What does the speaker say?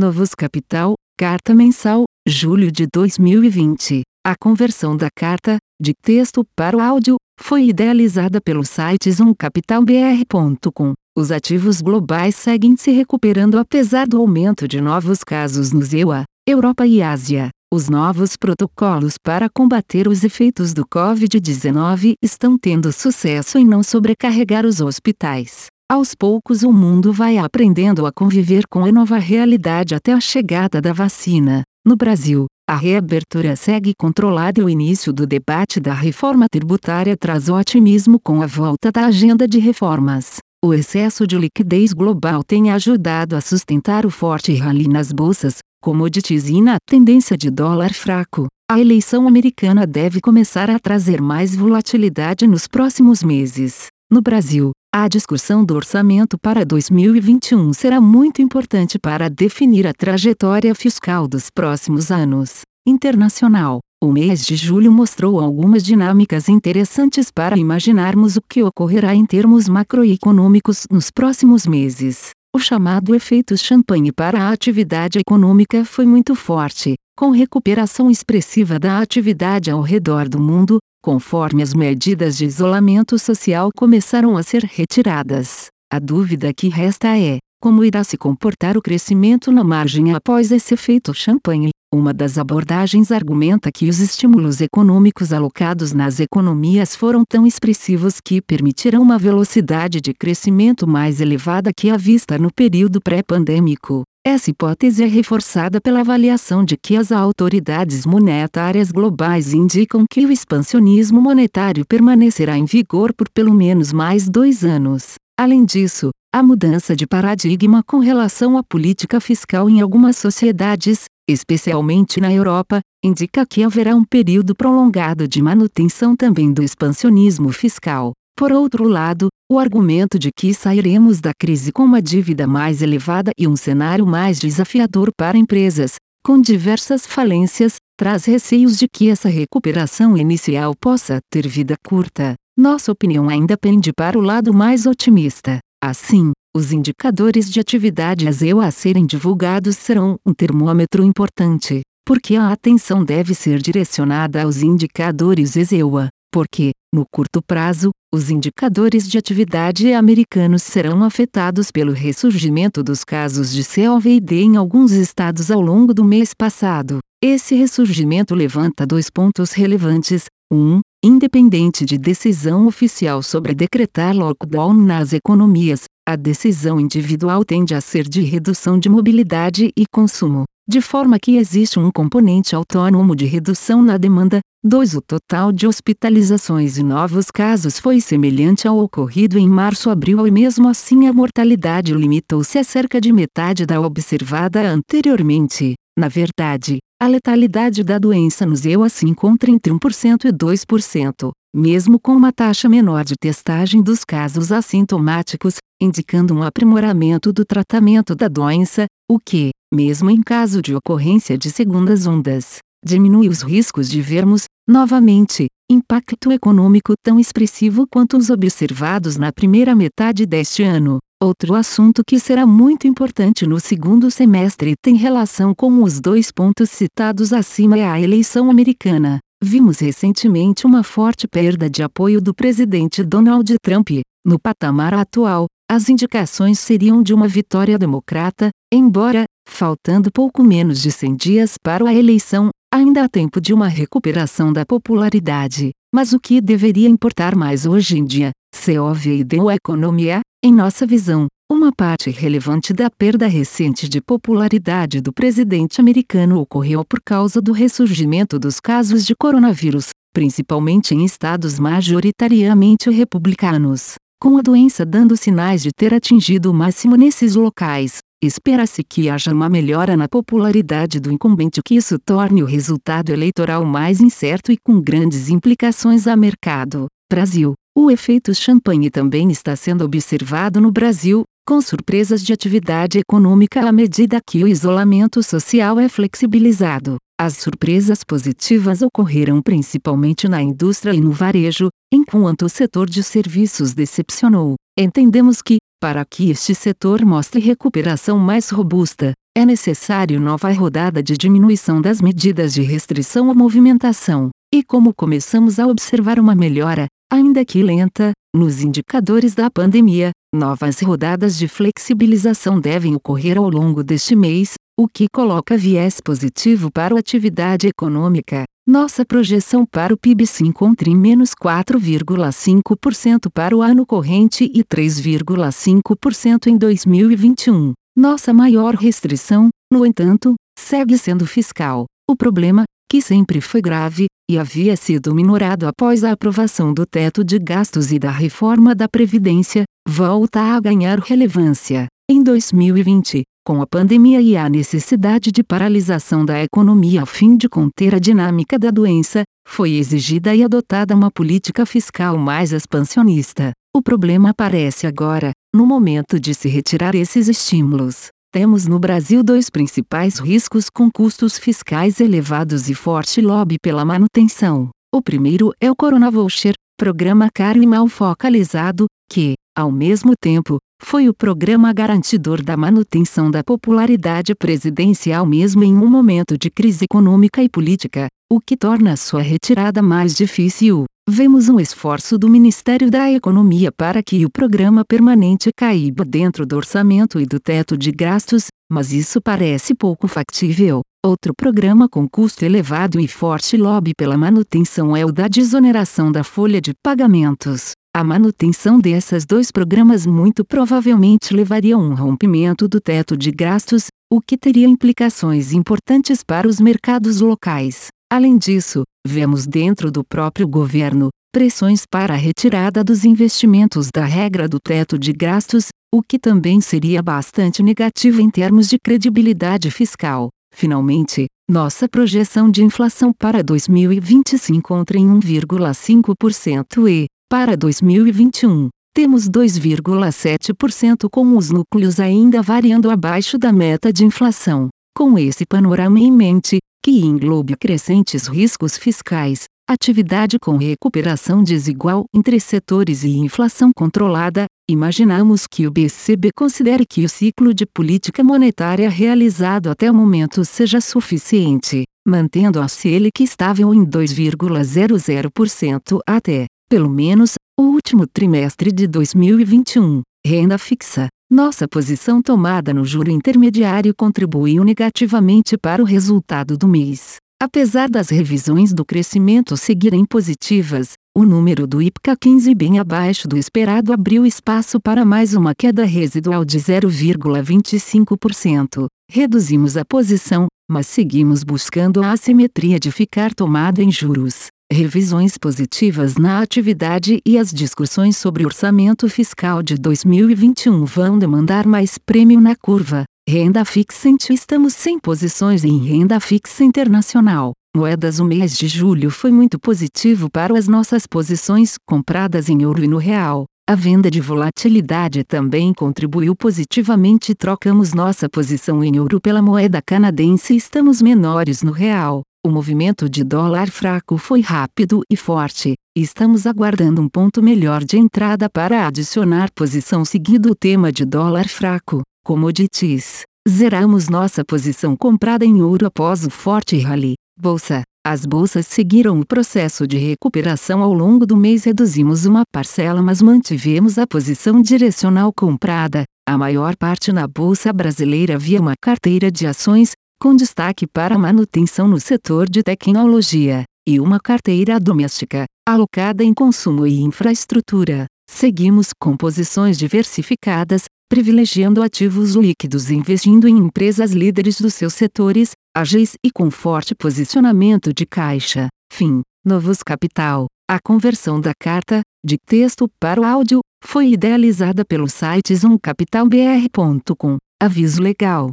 Novos Capital, Carta Mensal, julho de 2020. A conversão da carta, de texto para o áudio, foi idealizada pelo site zoomcapitalbr.com. Os ativos globais seguem se recuperando apesar do aumento de novos casos no EUA, Europa e Ásia. Os novos protocolos para combater os efeitos do Covid-19 estão tendo sucesso em não sobrecarregar os hospitais. Aos poucos o mundo vai aprendendo a conviver com a nova realidade até a chegada da vacina. No Brasil, a reabertura segue controlada e o início do debate da reforma tributária traz otimismo com a volta da agenda de reformas. O excesso de liquidez global tem ajudado a sustentar o forte rally nas bolsas, commodities e na tendência de dólar fraco. A eleição americana deve começar a trazer mais volatilidade nos próximos meses. No Brasil, a discussão do orçamento para 2021 será muito importante para definir a trajetória fiscal dos próximos anos. Internacional. O mês de julho mostrou algumas dinâmicas interessantes para imaginarmos o que ocorrerá em termos macroeconômicos nos próximos meses. O chamado efeito champanhe para a atividade econômica foi muito forte, com recuperação expressiva da atividade ao redor do mundo, conforme as medidas de isolamento social começaram a ser retiradas. A dúvida que resta é: como irá se comportar o crescimento na margem após esse efeito champanhe? Uma das abordagens argumenta que os estímulos econômicos alocados nas economias foram tão expressivos que permitirão uma velocidade de crescimento mais elevada que a vista no período pré-pandêmico. Essa hipótese é reforçada pela avaliação de que as autoridades monetárias globais indicam que o expansionismo monetário permanecerá em vigor por pelo menos mais dois anos. Além disso, a mudança de paradigma com relação à política fiscal em algumas sociedades, especialmente na Europa, indica que haverá um período prolongado de manutenção também do expansionismo fiscal. Por outro lado, o argumento de que sairemos da crise com uma dívida mais elevada e um cenário mais desafiador para empresas, com diversas falências, traz receios de que essa recuperação inicial possa ter vida curta. Nossa opinião ainda pende para o lado mais otimista. Assim, os indicadores de atividade ASEU a serem divulgados serão um termômetro importante, porque a atenção deve ser direcionada aos indicadores ESEUA, porque, no curto prazo, os indicadores de atividade americanos serão afetados pelo ressurgimento dos casos de COVID em alguns estados ao longo do mês passado. Esse ressurgimento levanta dois pontos relevantes. 1. Um, independente de decisão oficial sobre decretar lockdown nas economias, a decisão individual tende a ser de redução de mobilidade e consumo de forma que existe um componente autônomo de redução na demanda. 2. O total de hospitalizações e novos casos foi semelhante ao ocorrido em março-abril e mesmo assim a mortalidade limitou-se a cerca de metade da observada anteriormente. Na verdade, a letalidade da doença nos EUA se encontra entre 1% e 2%, mesmo com uma taxa menor de testagem dos casos assintomáticos, indicando um aprimoramento do tratamento da doença, o que, mesmo em caso de ocorrência de segundas ondas, diminui os riscos de vermos, novamente, impacto econômico tão expressivo quanto os observados na primeira metade deste ano. Outro assunto que será muito importante no segundo semestre tem relação com os dois pontos citados acima é a eleição americana. Vimos recentemente uma forte perda de apoio do presidente Donald Trump. No patamar atual, as indicações seriam de uma vitória democrata, embora, faltando pouco menos de 100 dias para a eleição, ainda há tempo de uma recuperação da popularidade. Mas o que deveria importar mais hoje em dia, COVID e a economia, em nossa visão, uma parte relevante da perda recente de popularidade do presidente americano ocorreu por causa do ressurgimento dos casos de coronavírus, principalmente em estados majoritariamente republicanos. Com a doença dando sinais de ter atingido o máximo nesses locais, espera-se que haja uma melhora na popularidade do incumbente que isso torne o resultado eleitoral mais incerto e com grandes implicações a mercado. Brasil. O efeito champanhe também está sendo observado no Brasil, com surpresas de atividade econômica à medida que o isolamento social é flexibilizado. As surpresas positivas ocorreram principalmente na indústria e no varejo, enquanto o setor de serviços decepcionou. Entendemos que, para que este setor mostre recuperação mais robusta, é necessário nova rodada de diminuição das medidas de restrição à movimentação. E como começamos a observar uma melhora, ainda que lenta, nos indicadores da pandemia, novas rodadas de flexibilização devem ocorrer ao longo deste mês, o que coloca viés positivo para a atividade econômica. Nossa projeção para o PIB se encontra em menos 4,5% para o ano corrente e 3,5% em 2021. Nossa maior restrição, no entanto, segue sendo fiscal. O problema, que sempre foi grave, e havia sido minorado após a aprovação do teto de gastos e da reforma da Previdência, volta a ganhar relevância. Em 2020, com a pandemia e a necessidade de paralisação da economia a fim de conter a dinâmica da doença, foi exigida e adotada uma política fiscal mais expansionista. O problema aparece agora, no momento de se retirar esses estímulos. Temos no Brasil dois principais riscos com custos fiscais elevados e forte lobby pela manutenção. O primeiro é o Corona Voucher, programa caro e mal focalizado, que, ao mesmo tempo, foi o programa garantidor da manutenção da popularidade presidencial mesmo em um momento de crise econômica e política, o que torna sua retirada mais difícil. Vemos um esforço do Ministério da Economia para que o programa permanente caiba dentro do orçamento e do teto de gastos, mas isso parece pouco factível. Outro programa com custo elevado e forte lobby pela manutenção é o da desoneração da folha de pagamentos. A manutenção desses dois programas muito provavelmente levaria a um rompimento do teto de gastos, o que teria implicações importantes para os mercados locais. Além disso, vemos dentro do próprio governo pressões para a retirada dos investimentos da regra do teto de gastos, o que também seria bastante negativo em termos de credibilidade fiscal. Finalmente, nossa projeção de inflação para 2020 se encontra em 1,5% e, para 2021, temos 2,7% com os núcleos ainda variando abaixo da meta de inflação. Com esse panorama em mente, que englobe crescentes riscos fiscais, atividade com recuperação desigual entre setores e inflação controlada, imaginamos que o BCB considere que o ciclo de política monetária realizado até o momento seja suficiente, mantendo a Selic estável em 2,00% até pelo menos, o último trimestre de 2021. Renda fixa. Nossa posição tomada no juro intermediário contribuiu negativamente para o resultado do mês. Apesar das revisões do crescimento seguirem positivas, o número do IPCA 15 bem abaixo do esperado abriu espaço para mais uma queda residual de 0,25%. Reduzimos a posição, mas seguimos buscando a assimetria de ficar tomado em juros revisões positivas na atividade e as discussões sobre orçamento fiscal de 2021 vão demandar mais prêmio na curva. Renda fixa estamos sem posições em renda fixa internacional. Moedas O mês de julho foi muito positivo para as nossas posições compradas em ouro e no real. A venda de volatilidade também contribuiu positivamente. Trocamos nossa posição em ouro pela moeda canadense e estamos menores no real. O movimento de dólar fraco foi rápido e forte. Estamos aguardando um ponto melhor de entrada para adicionar posição seguido o tema de dólar fraco, commodities. Zeramos nossa posição comprada em ouro após o forte rally. Bolsa. As bolsas seguiram o processo de recuperação ao longo do mês. Reduzimos uma parcela, mas mantivemos a posição direcional comprada, a maior parte na bolsa brasileira via uma carteira de ações, com destaque para manutenção no setor de tecnologia, e uma carteira doméstica, alocada em consumo e infraestrutura. Seguimos com posições diversificadas, privilegiando ativos líquidos e investindo em empresas líderes dos seus setores, ágeis e com forte posicionamento de caixa. Fim. Novos Capital. A conversão da carta, de texto para o áudio, foi idealizada pelo site zoomcapitalbr.com. Aviso legal.